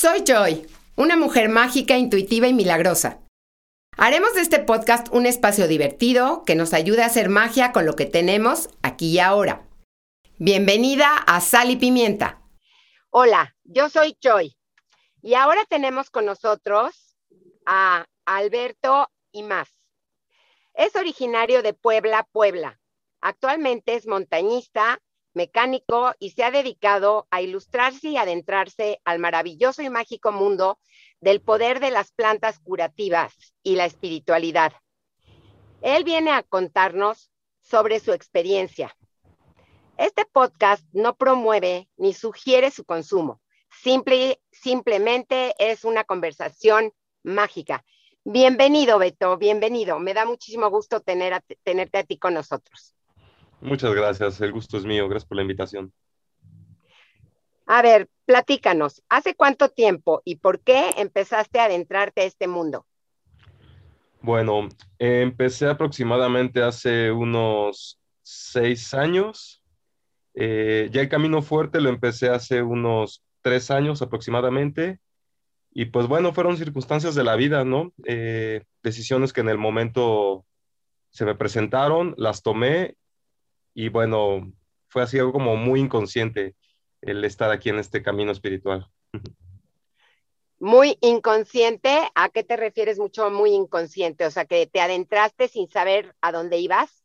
Soy Joy, una mujer mágica, intuitiva y milagrosa. Haremos de este podcast un espacio divertido que nos ayude a hacer magia con lo que tenemos aquí y ahora. Bienvenida a Sal y Pimienta. Hola, yo soy Joy y ahora tenemos con nosotros a Alberto Imaz. Es originario de Puebla, Puebla. Actualmente es montañista, mecánico y se ha dedicado a ilustrarse y adentrarse al maravilloso y mágico mundo del poder de las plantas curativas y la espiritualidad. Él viene a contarnos sobre su experiencia. Este podcast no promueve ni sugiere su consumo. Simple, simplemente es una conversación mágica. Bienvenido, Beto, bienvenido. Me da muchísimo gusto tener tenerte a ti con nosotros. Muchas gracias, el gusto es mío, gracias por la invitación. A ver, platícanos, ¿hace cuánto tiempo y por qué empezaste a adentrarte a este mundo? Bueno, empecé aproximadamente hace unos seis años. Eh, ya el camino fuerte lo empecé hace unos tres años aproximadamente. Y pues bueno, fueron circunstancias de la vida, ¿no? Eh, decisiones que en el momento se me presentaron, las tomé y bueno, fue así algo como muy inconsciente el estar aquí en este camino espiritual. Muy inconsciente, ¿a qué te refieres mucho muy inconsciente? O sea, que te adentraste sin saber a dónde ibas.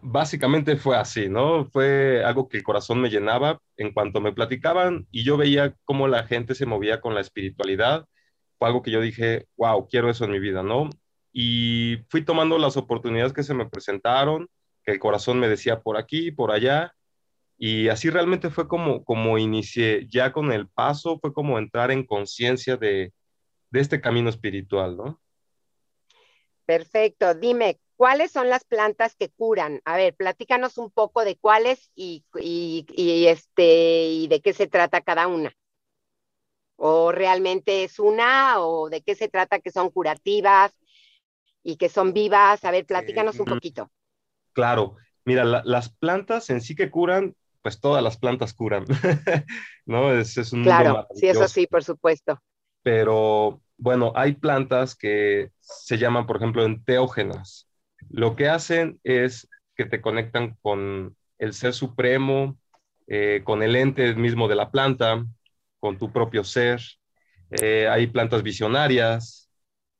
Básicamente fue así, ¿no? Fue algo que el corazón me llenaba en cuanto me platicaban y yo veía cómo la gente se movía con la espiritualidad. Fue algo que yo dije, wow, quiero eso en mi vida, ¿no? Y fui tomando las oportunidades que se me presentaron el corazón me decía por aquí, por allá, y así realmente fue como, como inicié, ya con el paso fue como entrar en conciencia de, de este camino espiritual, ¿no? Perfecto, dime, ¿cuáles son las plantas que curan? A ver, platícanos un poco de cuáles y, y, y, este, y de qué se trata cada una. ¿O realmente es una? ¿O de qué se trata que son curativas y que son vivas? A ver, platícanos un poquito. Claro, mira, las plantas en sí que curan, pues todas las plantas curan, ¿no? Es, es un claro, sí, eso sí, por supuesto. Pero bueno, hay plantas que se llaman, por ejemplo, enteógenas. Lo que hacen es que te conectan con el ser supremo, eh, con el ente mismo de la planta, con tu propio ser. Eh, hay plantas visionarias,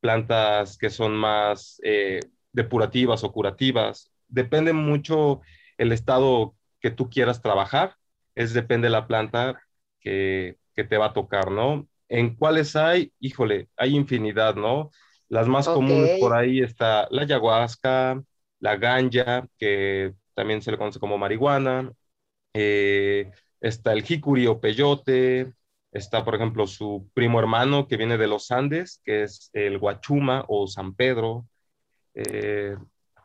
plantas que son más eh, depurativas o curativas depende mucho el estado que tú quieras trabajar, es depende de la planta que, te va a tocar, ¿no? ¿En cuáles hay? Híjole, hay infinidad, ¿no? Las más comunes por ahí está la ayahuasca, la ganja, que también se le conoce como marihuana, eh, está el jicuri o peyote, está, por ejemplo, su primo hermano que viene de los Andes, que es el guachuma o San Pedro, eh,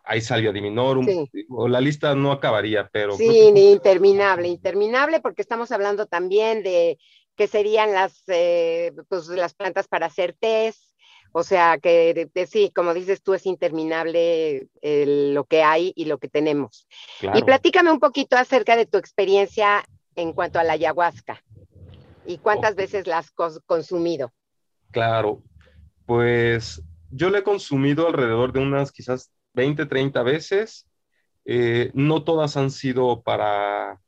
ahí salió Diminorum, o la lista no acabaría, pero... Sí, interminable, interminable, porque estamos hablando también de que serían las, eh, pues, las plantas para hacer test, o sea que sí, como dices tú, es interminable lo que hay y lo que tenemos. Y platícame un poquito acerca de tu experiencia en cuanto a la ayahuasca y cuántas veces la has consumido. Claro, pues yo la he consumido alrededor de unas quizás 20, 30 veces. Eh, no todas han sido para,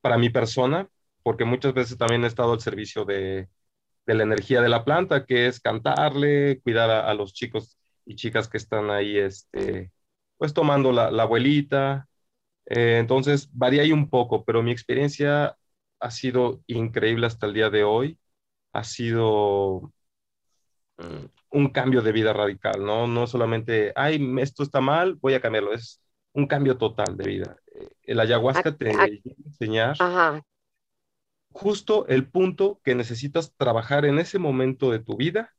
para mi persona, porque muchas veces también he estado al servicio de, de la energía de la planta, que es cantarle, cuidar a, los chicos y chicas que están ahí, este, pues tomando la, la abuelita. Eh, entonces, varía ahí un poco, pero mi experiencia ha sido increíble hasta el día de hoy. Ha sido mm, un cambio de vida radical, ¿no? No solamente, ay, esto está mal, voy a cambiarlo, es un cambio total de vida. El ayahuasca te va a enseñar justo el punto que necesitas trabajar en ese momento de tu vida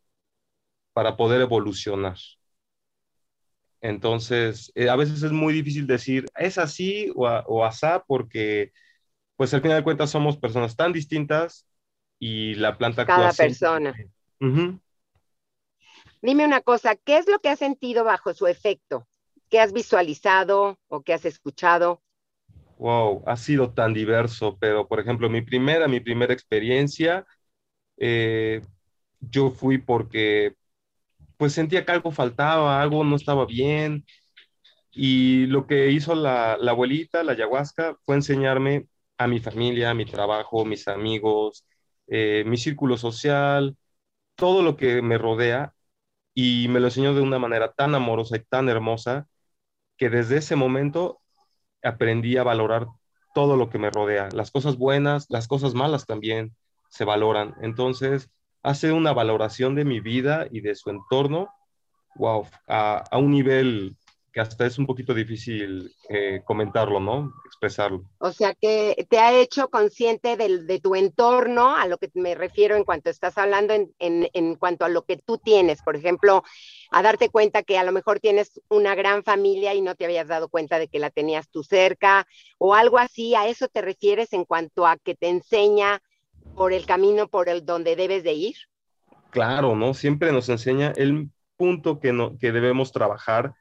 para poder evolucionar. Entonces, eh, a veces es muy difícil decir, es así o, o asá, porque pues al final de cuentas somos personas tan distintas y la planta... Cada persona. Dime una cosa, ¿qué es lo que has sentido bajo su efecto? ¿Qué has visualizado o qué has escuchado? Wow, ha sido tan diverso, pero por ejemplo, mi primera, mi primera experiencia eh, yo fui porque pues sentía que algo faltaba, algo no estaba bien. Y lo que hizo la, abuelita, la ayahuasca, fue enseñarme a mi familia, a mi trabajo, mis amigos, eh, mi círculo social, todo lo que me rodea. Y me lo enseñó de una manera tan amorosa y tan hermosa que desde ese momento aprendí a valorar todo lo que me rodea. Las cosas buenas, las cosas malas también se valoran. Entonces, hace una valoración de mi vida y de su entorno, wow, a, un nivel que hasta es un poquito difícil eh, comentarlo, ¿no? Expresarlo. O sea, que te ha hecho consciente de tu entorno, a lo que me refiero en cuanto estás hablando, en, en, cuanto a lo que tú tienes. Por ejemplo, a darte cuenta que a lo mejor tienes una gran familia y no te habías dado cuenta de que la tenías tú cerca, o algo así. ¿A eso te refieres en cuanto a que te enseña por el camino por el donde debes de ir? Claro, ¿no? Siempre nos enseña el punto que, no, que debemos trabajar,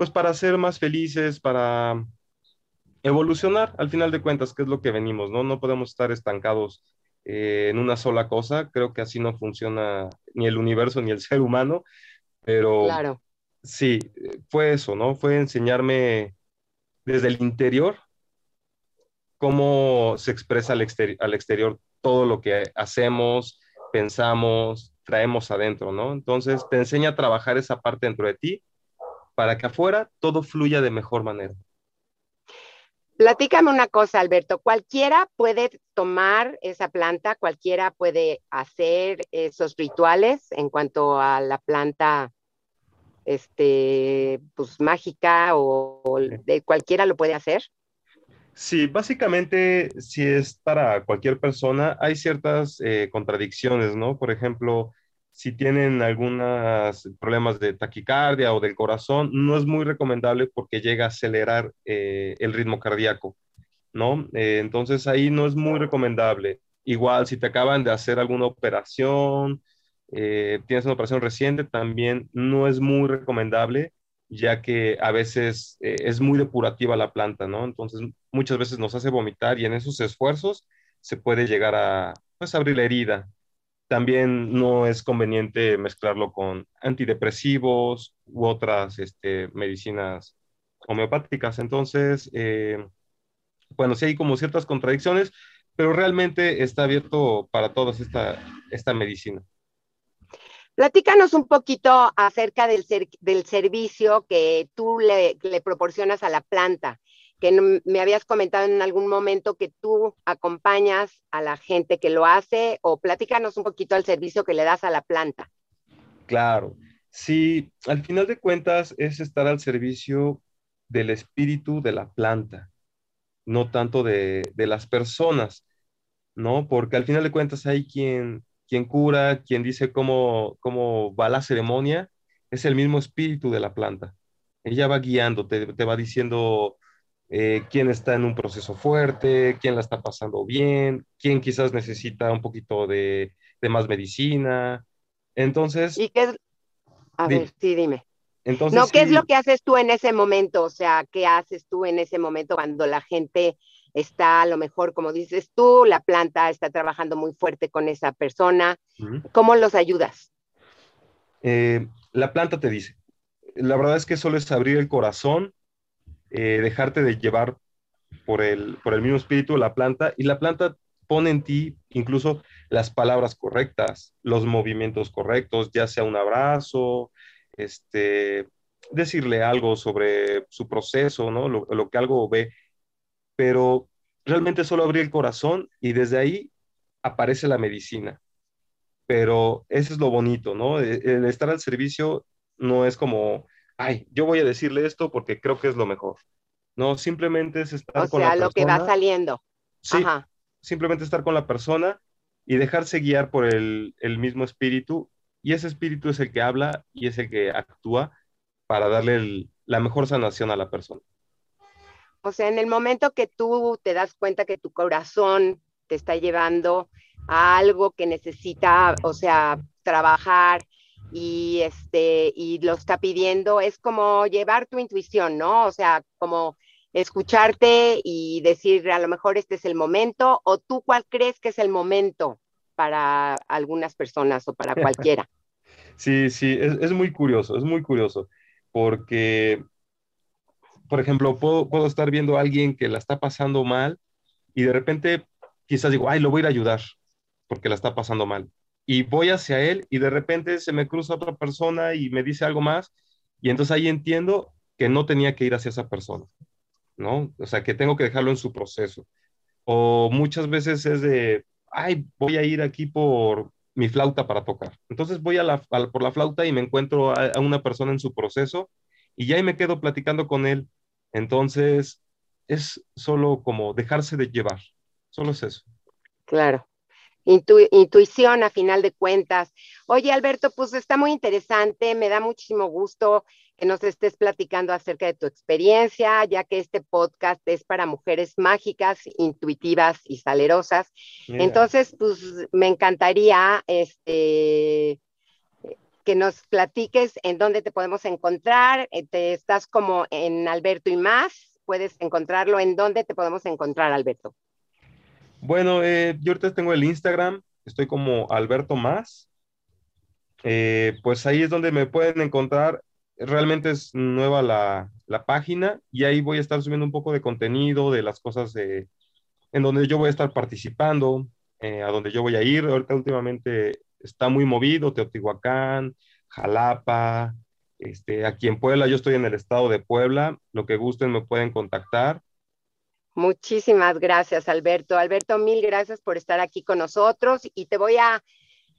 pues para ser más felices, para evolucionar, al final de cuentas, que es lo que venimos, ¿no? No podemos estar estancados eh, en una sola cosa, creo que así no funciona ni el universo ni el ser humano, pero claro. sí, fue eso, ¿no? Fue enseñarme desde el interior cómo se expresa al, al exterior todo lo que hacemos, pensamos, traemos adentro, ¿no? Entonces te enseña a trabajar esa parte dentro de ti para que afuera todo fluya de mejor manera. Platícame una cosa, Alberto. Cualquiera puede tomar esa planta, cualquiera puede hacer esos rituales en cuanto a la planta, este, pues mágica o de cualquiera lo puede hacer. Sí, básicamente, si es para cualquier persona, hay ciertas eh, contradicciones, ¿no? Por ejemplo, si tienen algunos problemas de taquicardia o del corazón, no es muy recomendable porque llega a acelerar eh, el ritmo cardíaco, ¿no? Eh, entonces ahí no es muy recomendable. Igual, si te acaban de hacer alguna operación, tienes una operación reciente, también no es muy recomendable ya que a veces eh, es muy depurativa la planta, ¿no? Entonces muchas veces nos hace vomitar y en esos esfuerzos se puede llegar a pues, abrir la herida. También no es conveniente mezclarlo con antidepresivos u otras este, medicinas homeopáticas. Entonces, eh, bueno, sí hay como ciertas contradicciones, pero realmente está abierto para todas esta, esta medicina. Platícanos un poquito acerca del, del servicio que tú le, proporcionas a la planta, que me habías comentado en algún momento que tú acompañas a la gente que lo hace, o platícanos un poquito al servicio que le das a la planta. Claro, sí, al final de cuentas es estar al servicio del espíritu de la planta, no tanto de, de las personas, ¿no? Porque al final de cuentas hay quien quien cura, quien dice cómo, cómo va la ceremonia, es el mismo espíritu de la planta. Ella va guiando, te, va diciendo eh, quién está en un proceso fuerte, quién la está pasando bien, quién quizás necesita un poquito de, más medicina. Entonces... ¿Y qué es? A ver, sí, dime. Entonces, no, ¿qué es lo que haces tú en ese momento? O sea, ¿qué haces tú en ese momento cuando la gente está a lo mejor, como dices tú, la planta está trabajando muy fuerte con esa persona. ¿Cómo los ayudas? Eh, la planta te dice, la verdad es que solo es abrir el corazón, eh, dejarte de llevar por el, por el mismo espíritu la planta y la planta pone en ti incluso las palabras correctas, los movimientos correctos, ya sea un abrazo, este, decirle algo sobre su proceso, ¿no? Lo, que algo ve pero realmente solo abrí el corazón y desde ahí aparece la medicina. Pero eso es lo bonito, ¿no? E, el estar al servicio no es como, ay, yo voy a decirle esto porque creo que es lo mejor. No, simplemente es estar con la persona. lo que va saliendo. Sí, simplemente estar con la persona y dejarse guiar por el, el mismo espíritu. Y ese espíritu es el que habla y es el que actúa para darle la mejor sanación a la persona. O sea, en el momento que tú te das cuenta que tu corazón te está llevando a algo que necesita, o sea, trabajar y este y lo está pidiendo, es como llevar tu intuición, ¿no? O sea, como escucharte y decir a lo mejor este es el momento o tú cuál crees que es el momento para algunas personas o para cualquiera. Sí, sí, es, muy curioso, es muy curioso, porque, por ejemplo, puedo, puedo estar viendo a alguien que la está pasando mal y de repente quizás digo, ay, lo voy a ir a ayudar porque la está pasando mal. Y voy hacia él y de repente se me cruza otra persona y me dice algo más y entonces ahí entiendo que no tenía que ir hacia esa persona, ¿no? O sea, que tengo que dejarlo en su proceso. O muchas veces es de, ay, voy a ir aquí por mi flauta para tocar. Entonces voy a la, por la flauta y me encuentro a, una persona en su proceso y ya ahí me quedo platicando con él. Entonces es solo como dejarse de llevar, solo es eso. Claro. Intuición a final de cuentas. Oye, Alberto, pues está muy interesante, me da muchísimo gusto que nos estés platicando acerca de tu experiencia, ya que este podcast es para mujeres mágicas, intuitivas y salerosas. Entonces, pues me encantaría este, que nos platiques en dónde te podemos encontrar. Eh, te estás como en Alberto y más. Puedes encontrarlo en dónde te podemos encontrar, Alberto. Bueno, eh, yo ahorita tengo el Instagram, estoy como Alberto Más. Eh, pues ahí es donde me pueden encontrar realmente es nueva la, página y ahí voy a estar subiendo un poco de contenido de las cosas de, en donde yo voy a estar participando, eh, a donde yo voy a ir. Ahorita últimamente está muy movido, Teotihuacán, Jalapa, este, aquí en Puebla, yo estoy en el estado de Puebla, lo que gusten me pueden contactar. Muchísimas gracias, Alberto. Alberto, mil gracias por estar aquí con nosotros y te voy a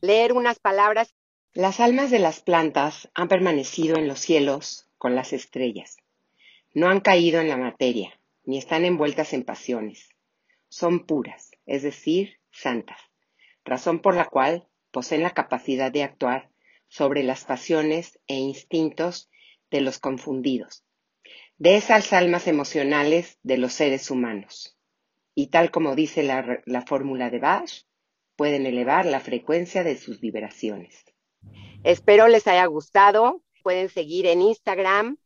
leer unas palabras las almas de las plantas han permanecido en los cielos con las estrellas. No han caído en la materia, ni están envueltas en pasiones. Son puras, es decir, santas, razón por la cual poseen la capacidad de actuar sobre las pasiones e instintos de los confundidos, de esas almas emocionales de los seres humanos. Y tal como dice la, la fórmula de Bach, pueden elevar la frecuencia de sus vibraciones. Espero les haya gustado. Pueden seguir en Instagram,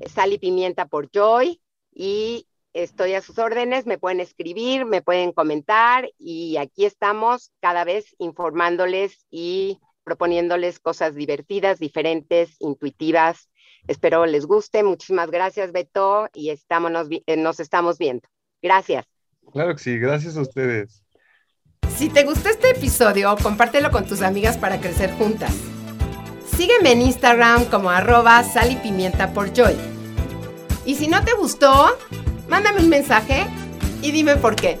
eh, Sal y Pimienta por Joy, y estoy a sus órdenes. Me pueden escribir, me pueden comentar, y aquí estamos cada vez informándoles y proponiéndoles cosas divertidas, diferentes, intuitivas. Espero les guste. Muchísimas gracias, Beto, y estamos, eh, nos estamos viendo. Gracias. Claro que sí, gracias a ustedes. Si te gustó este episodio, compártelo con tus amigas para crecer juntas. Sígueme en Instagram como arroba sal y pimienta por joy. Y si no te gustó, mándame un mensaje y dime por qué.